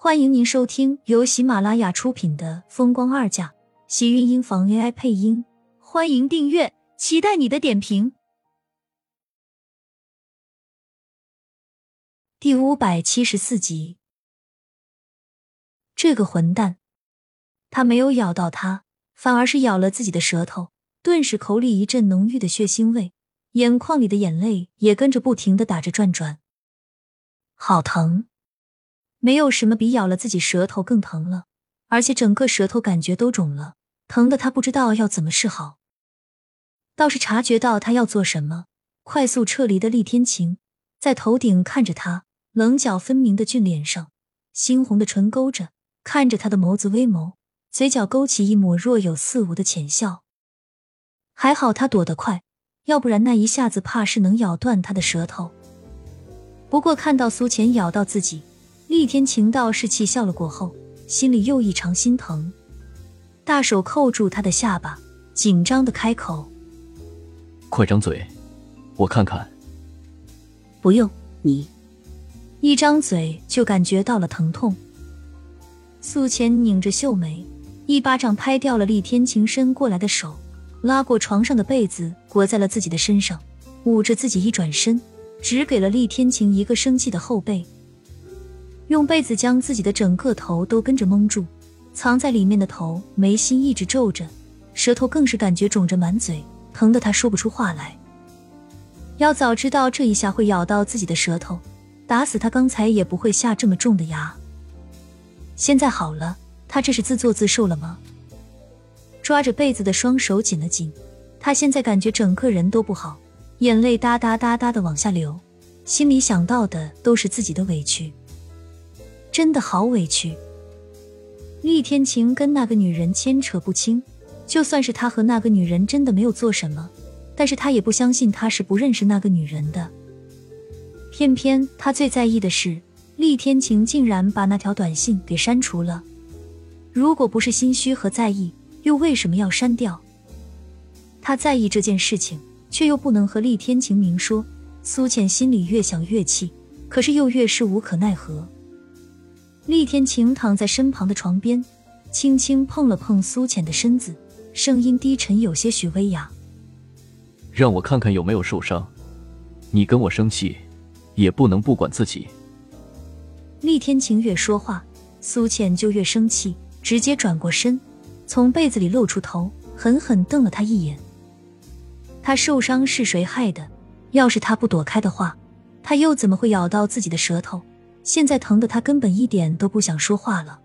欢迎您收听由喜马拉雅出品的《风光二嫁》，喜运音房 AI 配音。欢迎订阅，期待你的点评。第五百七十四集，这个混蛋，他没有咬到他，反而是咬了自己的舌头，顿时口里一阵浓郁的血腥味，眼眶里的眼泪也跟着不停的打着转转，好疼。没有什么比咬了自己舌头更疼了，而且整个舌头感觉都肿了，疼的他不知道要怎么是好。倒是察觉到他要做什么，快速撤离的厉天晴在头顶看着他，棱角分明的俊脸上，猩红的唇勾着，看着他的眸子微眸，嘴角勾起一抹若有似无的浅笑。还好他躲得快，要不然那一下子怕是能咬断他的舌头。不过看到苏浅咬到自己。厉天晴倒是气笑了，过后心里又异常心疼，大手扣住他的下巴，紧张的开口：“快张嘴，我看看。”“不用，你。”一张嘴就感觉到了疼痛。素浅拧着秀眉，一巴掌拍掉了厉天晴伸过来的手，拉过床上的被子裹在了自己的身上，捂着自己一转身，只给了厉天晴一个生气的后背。用被子将自己的整个头都跟着蒙住，藏在里面的头眉心一直皱着，舌头更是感觉肿着满嘴，疼得他说不出话来。要早知道这一下会咬到自己的舌头，打死他刚才也不会下这么重的牙。现在好了，他这是自作自受了吗？抓着被子的双手紧了紧，他现在感觉整个人都不好，眼泪哒哒哒哒的往下流，心里想到的都是自己的委屈。真的好委屈，厉天晴跟那个女人牵扯不清，就算是他和那个女人真的没有做什么，但是他也不相信他是不认识那个女人的。偏偏他最在意的是，厉天晴竟然把那条短信给删除了。如果不是心虚和在意，又为什么要删掉？他在意这件事情，却又不能和厉天晴明说。苏浅心里越想越气，可是又越是无可奈何。厉天晴躺在身旁的床边，轻轻碰了碰苏浅的身子，声音低沉，有些许微哑：“让我看看有没有受伤。你跟我生气，也不能不管自己。”厉天晴越说话，苏浅就越生气，直接转过身，从被子里露出头，狠狠瞪了他一眼。他受伤是谁害的？要是他不躲开的话，他又怎么会咬到自己的舌头？现在疼的他根本一点都不想说话了。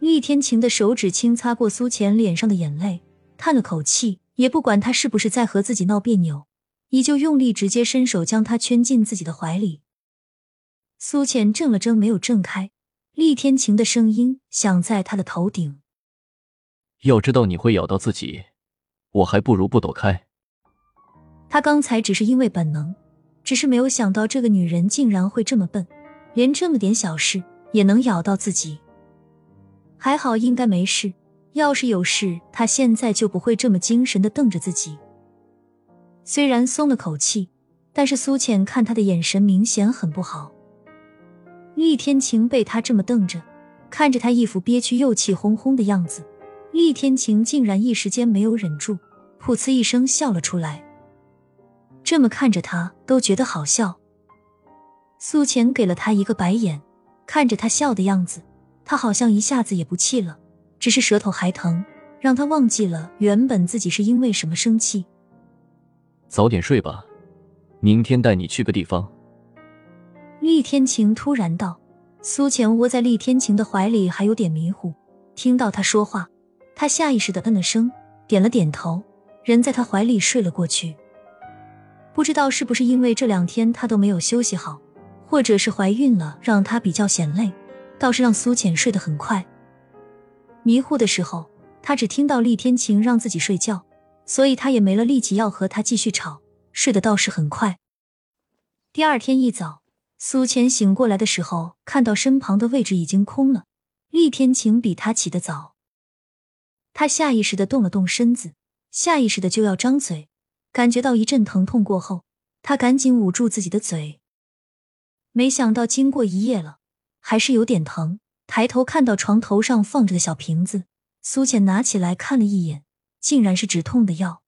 厉天晴的手指轻擦过苏浅脸上的眼泪，叹了口气，也不管他是不是在和自己闹别扭，依旧用力直接伸手将他圈进自己的怀里。苏浅怔了怔，没有挣开。厉天晴的声音响在他的头顶：“要知道你会咬到自己，我还不如不躲开。”他刚才只是因为本能，只是没有想到这个女人竟然会这么笨。连这么点小事也能咬到自己，还好应该没事。要是有事，他现在就不会这么精神的瞪着自己。虽然松了口气，但是苏浅看他的眼神明显很不好。厉天晴被他这么瞪着，看着他一副憋屈又气哄哄的样子，厉天晴竟然一时间没有忍住，噗呲一声笑了出来。这么看着他，都觉得好笑。苏浅给了他一个白眼，看着他笑的样子，他好像一下子也不气了，只是舌头还疼，让他忘记了原本自己是因为什么生气。早点睡吧，明天带你去个地方。厉天晴突然道。苏浅窝在厉天晴的怀里，还有点迷糊，听到他说话，他下意识的嗯了声，点了点头，人在他怀里睡了过去。不知道是不是因为这两天他都没有休息好。或者是怀孕了，让她比较嫌累，倒是让苏浅睡得很快。迷糊的时候，她只听到厉天晴让自己睡觉，所以她也没了力气要和他继续吵，睡得倒是很快。第二天一早，苏浅醒过来的时候，看到身旁的位置已经空了。厉天晴比他起得早，他下意识的动了动身子，下意识的就要张嘴，感觉到一阵疼痛过后，他赶紧捂住自己的嘴。没想到经过一夜了，还是有点疼。抬头看到床头上放着的小瓶子，苏浅拿起来看了一眼，竟然是止痛的药。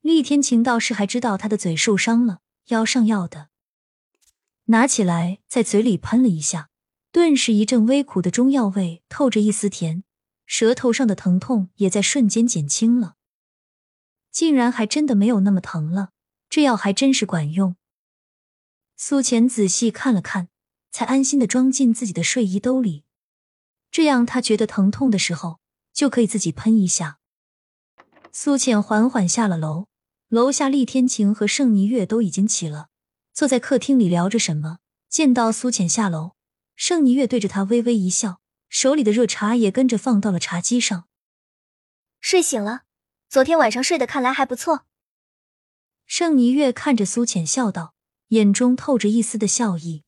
厉天晴倒是还知道他的嘴受伤了，要上药的。拿起来在嘴里喷了一下，顿时一阵微苦的中药味，透着一丝甜，舌头上的疼痛也在瞬间减轻了。竟然还真的没有那么疼了，这药还真是管用。苏浅仔细看了看。才安心的装进自己的睡衣兜里，这样他觉得疼痛的时候就可以自己喷一下。苏浅缓缓下了楼，楼下厉天晴和盛霓月都已经起了，坐在客厅里聊着什么。见到苏浅下楼，盛霓月对着他微微一笑，手里的热茶也跟着放到了茶几上。睡醒了，昨天晚上睡得看来还不错。盛霓月看着苏浅笑道，眼中透着一丝的笑意。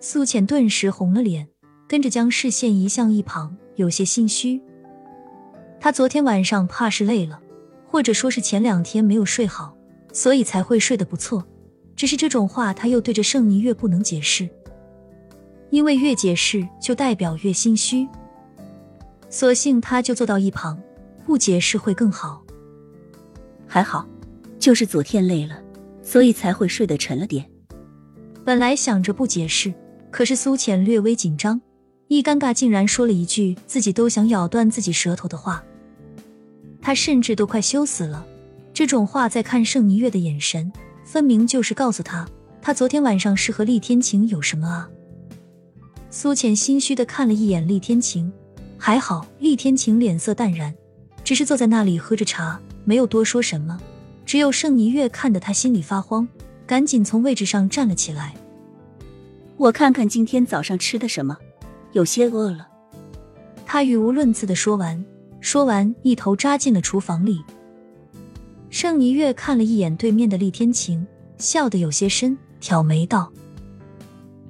苏浅顿时红了脸，跟着将视线移向一旁，有些心虚。他昨天晚上怕是累了，或者说是前两天没有睡好，所以才会睡得不错。只是这种话他又对着盛霓月不能解释，因为越解释就代表越心虚。索性他就坐到一旁，不解释会更好。还好，就是昨天累了，所以才会睡得沉了点。本来想着不解释。可是苏浅略微紧张，一尴尬，竟然说了一句自己都想咬断自己舌头的话。他甚至都快羞死了。这种话在看盛霓月的眼神，分明就是告诉他，他昨天晚上是和厉天晴有什么啊？苏浅心虚的看了一眼厉天晴，还好厉天晴脸色淡然，只是坐在那里喝着茶，没有多说什么。只有盛霓月看得他心里发慌，赶紧从位置上站了起来。我看看今天早上吃的什么，有些饿了。他语无伦次的说完，说完一头扎进了厨房里。盛霓月看了一眼对面的厉天晴，笑得有些深，挑眉道：“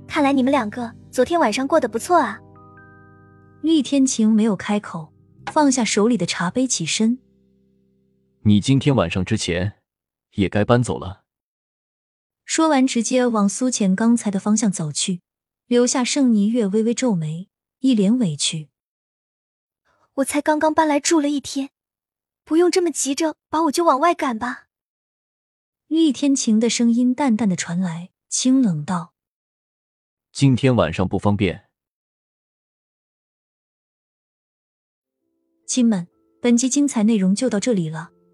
看来你们两个昨天晚上过得不错啊。”厉天晴没有开口，放下手里的茶杯，起身：“你今天晚上之前也该搬走了。”说完，直接往苏浅刚才的方向走去，留下盛霓月微微皱眉，一脸委屈。我才刚刚搬来住了一天，不用这么急着把我就往外赶吧。厉天晴的声音淡淡的传来，清冷道：“今天晚上不方便。”亲们，本集精彩内容就到这里了，